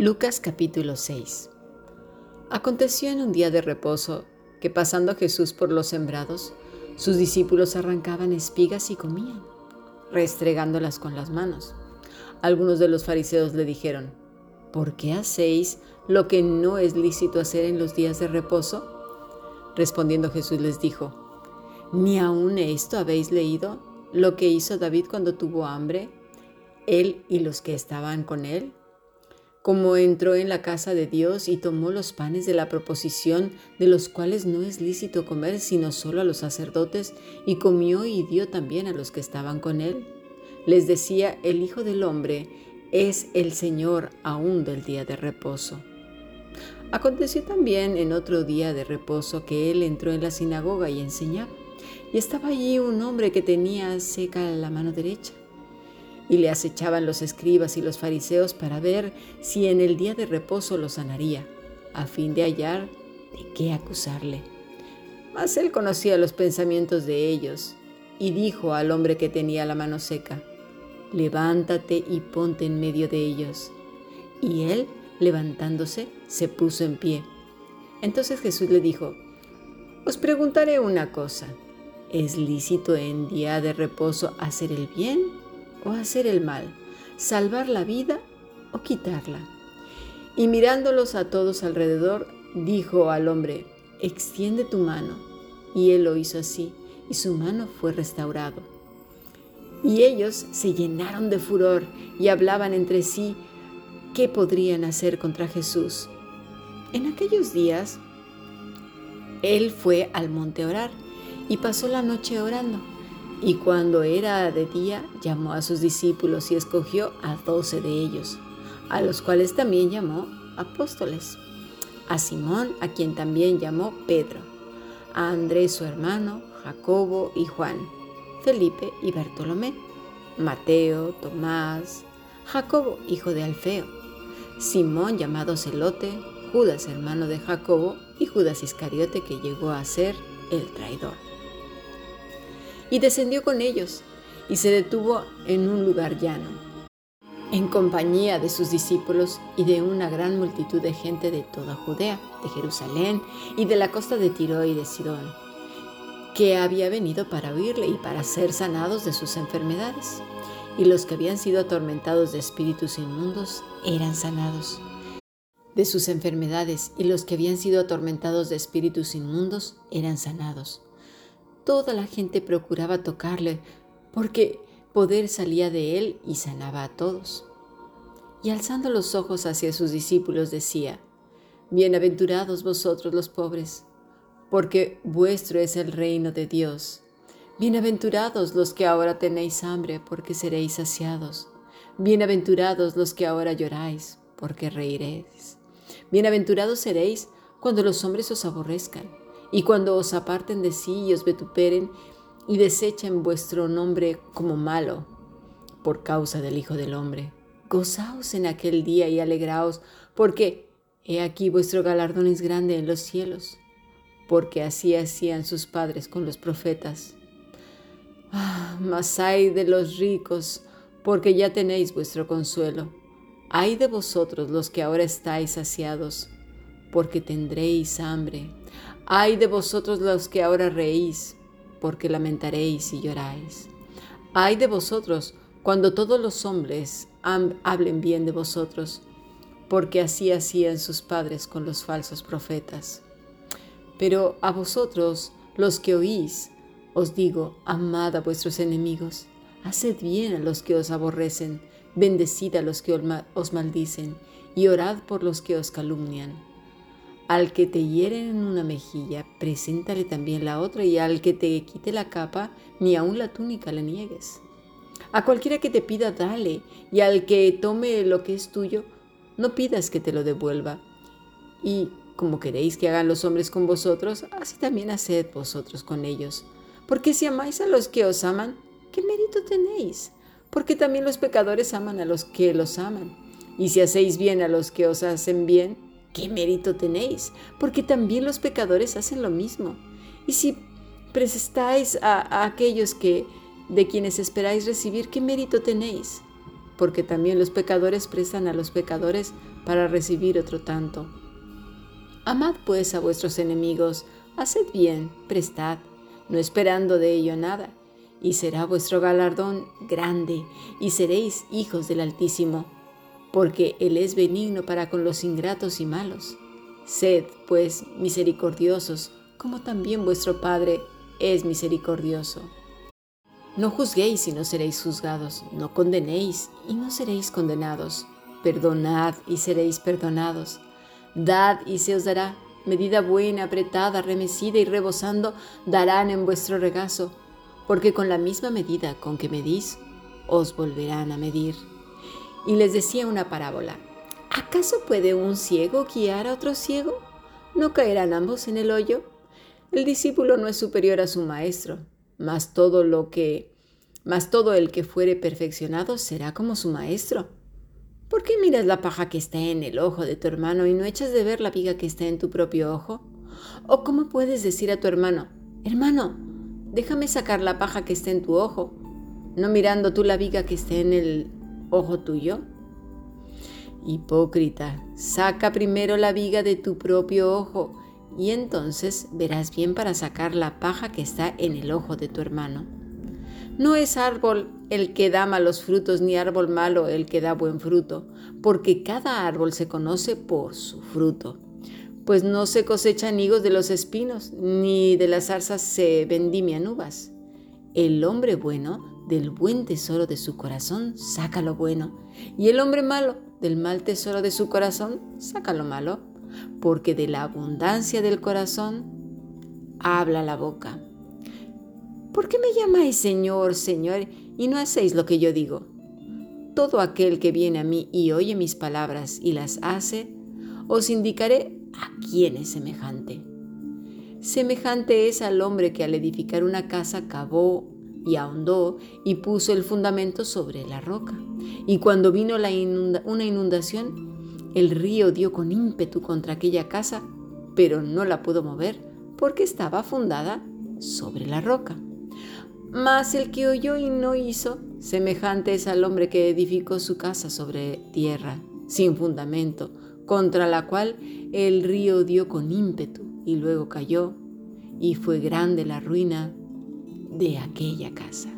Lucas capítulo 6 Aconteció en un día de reposo que pasando Jesús por los sembrados, sus discípulos arrancaban espigas y comían, restregándolas con las manos. Algunos de los fariseos le dijeron, ¿por qué hacéis lo que no es lícito hacer en los días de reposo? Respondiendo Jesús les dijo, ¿ni aún esto habéis leído lo que hizo David cuando tuvo hambre, él y los que estaban con él? Como entró en la casa de Dios y tomó los panes de la proposición, de los cuales no es lícito comer sino solo a los sacerdotes, y comió y dio también a los que estaban con él. Les decía, el Hijo del Hombre es el Señor aún del día de reposo. Aconteció también en otro día de reposo que él entró en la sinagoga y enseñaba, y estaba allí un hombre que tenía seca la mano derecha y le acechaban los escribas y los fariseos para ver si en el día de reposo lo sanaría, a fin de hallar de qué acusarle. Mas él conocía los pensamientos de ellos, y dijo al hombre que tenía la mano seca, levántate y ponte en medio de ellos. Y él, levantándose, se puso en pie. Entonces Jesús le dijo, os preguntaré una cosa, ¿es lícito en día de reposo hacer el bien o hacer el mal, salvar la vida o quitarla. Y mirándolos a todos alrededor, dijo al hombre, extiende tu mano. Y él lo hizo así, y su mano fue restaurado. Y ellos se llenaron de furor y hablaban entre sí qué podrían hacer contra Jesús. En aquellos días, él fue al monte a orar y pasó la noche orando. Y cuando era de día, llamó a sus discípulos y escogió a doce de ellos, a los cuales también llamó apóstoles. A Simón, a quien también llamó Pedro, a Andrés su hermano, Jacobo y Juan, Felipe y Bartolomé, Mateo, Tomás, Jacobo, hijo de Alfeo, Simón llamado Celote, Judas hermano de Jacobo y Judas Iscariote que llegó a ser el traidor y descendió con ellos y se detuvo en un lugar llano, en compañía de sus discípulos y de una gran multitud de gente de toda Judea, de Jerusalén y de la costa de Tiro y de Sidón, que había venido para oírle y para ser sanados de sus enfermedades. Y los que habían sido atormentados de espíritus inmundos eran sanados de sus enfermedades, y los que habían sido atormentados de espíritus inmundos eran sanados toda la gente procuraba tocarle, porque poder salía de él y sanaba a todos. Y alzando los ojos hacia sus discípulos decía, Bienaventurados vosotros los pobres, porque vuestro es el reino de Dios. Bienaventurados los que ahora tenéis hambre, porque seréis saciados. Bienaventurados los que ahora lloráis, porque reiréis. Bienaventurados seréis cuando los hombres os aborrezcan y cuando os aparten de sí y os vituperen y desechen vuestro nombre como malo por causa del Hijo del Hombre, gozaos en aquel día y alegraos, porque he aquí vuestro galardón es grande en los cielos, porque así hacían sus padres con los profetas. Ah, mas ay de los ricos, porque ya tenéis vuestro consuelo. Ay de vosotros los que ahora estáis saciados, porque tendréis hambre. Ay de vosotros los que ahora reís, porque lamentaréis y lloráis. Ay de vosotros cuando todos los hombres hablen bien de vosotros, porque así hacían sus padres con los falsos profetas. Pero a vosotros, los que oís, os digo, amad a vuestros enemigos, haced bien a los que os aborrecen, bendecid a los que os maldicen, y orad por los que os calumnian al que te hieren en una mejilla, preséntale también la otra, y al que te quite la capa, ni aun la túnica le niegues. A cualquiera que te pida, dale, y al que tome lo que es tuyo, no pidas que te lo devuelva. Y como queréis que hagan los hombres con vosotros, así también haced vosotros con ellos. Porque si amáis a los que os aman, ¿qué mérito tenéis? Porque también los pecadores aman a los que los aman. Y si hacéis bien a los que os hacen bien, ¿qué mérito tenéis? Porque también los pecadores hacen lo mismo. Y si prestáis a, aquellos que de quienes esperáis recibir, ¿qué mérito tenéis? porque también los pecadores prestan a los pecadores para recibir otro tanto. Amad pues a vuestros enemigos, haced bien, prestad, no esperando de ello nada, y será vuestro galardón grande, y seréis hijos del Altísimo, porque Él es benigno para con los ingratos y malos. Sed, pues, misericordiosos, como también vuestro Padre es misericordioso. No juzguéis y no seréis juzgados, no condenéis y no seréis condenados, perdonad y seréis perdonados, dad y se os dará, medida buena, apretada, remecida y rebosando, darán en vuestro regazo, porque con la misma medida con que medís, os volverán a medir. Y les decía una parábola, ¿acaso puede un ciego guiar a otro ciego? ¿No caerán ambos en el hoyo? El discípulo no es superior a su maestro, mas todo lo que mas todo el que fuere perfeccionado será como su maestro. ¿Por qué miras la paja que está en el ojo de tu hermano y no echas de ver la viga que está en tu propio ojo? ¿O cómo puedes decir a tu hermano, hermano, déjame sacar la paja que está en tu ojo, no mirando tú la viga que está en el ojo tuyo? Hipócrita, saca primero la viga de tu propio ojo y entonces verás bien para sacar la paja que está en el ojo de tu hermano. No es árbol el que da malos frutos, ni árbol malo el que da buen fruto, porque cada árbol se conoce por su fruto. Pues no se cosechan higos de los espinos, ni de las zarzas se vendimian uvas. El hombre bueno del buen tesoro de su corazón saca lo bueno, y el hombre malo del mal tesoro de su corazón saca lo malo porque de la abundancia del corazón habla la boca. ¿Por qué me llamáis Señor, Señor, y no hacéis lo que yo digo? Todo aquel que viene a mí y oye mis palabras y las hace, os indicaré a quién es semejante. Semejante es al hombre que al edificar una casa cavó y ahondó y puso el fundamento sobre la roca. Y cuando vino la una inundación, el río dio con ímpetu contra aquella casa, pero no la pudo mover porque estaba fundada sobre la roca. Mas el que oyó y no hizo, semejante es al hombre que edificó su casa sobre tierra, sin fundamento, contra la cual el río dio con ímpetu y luego cayó, y fue grande la ruina de aquella casa.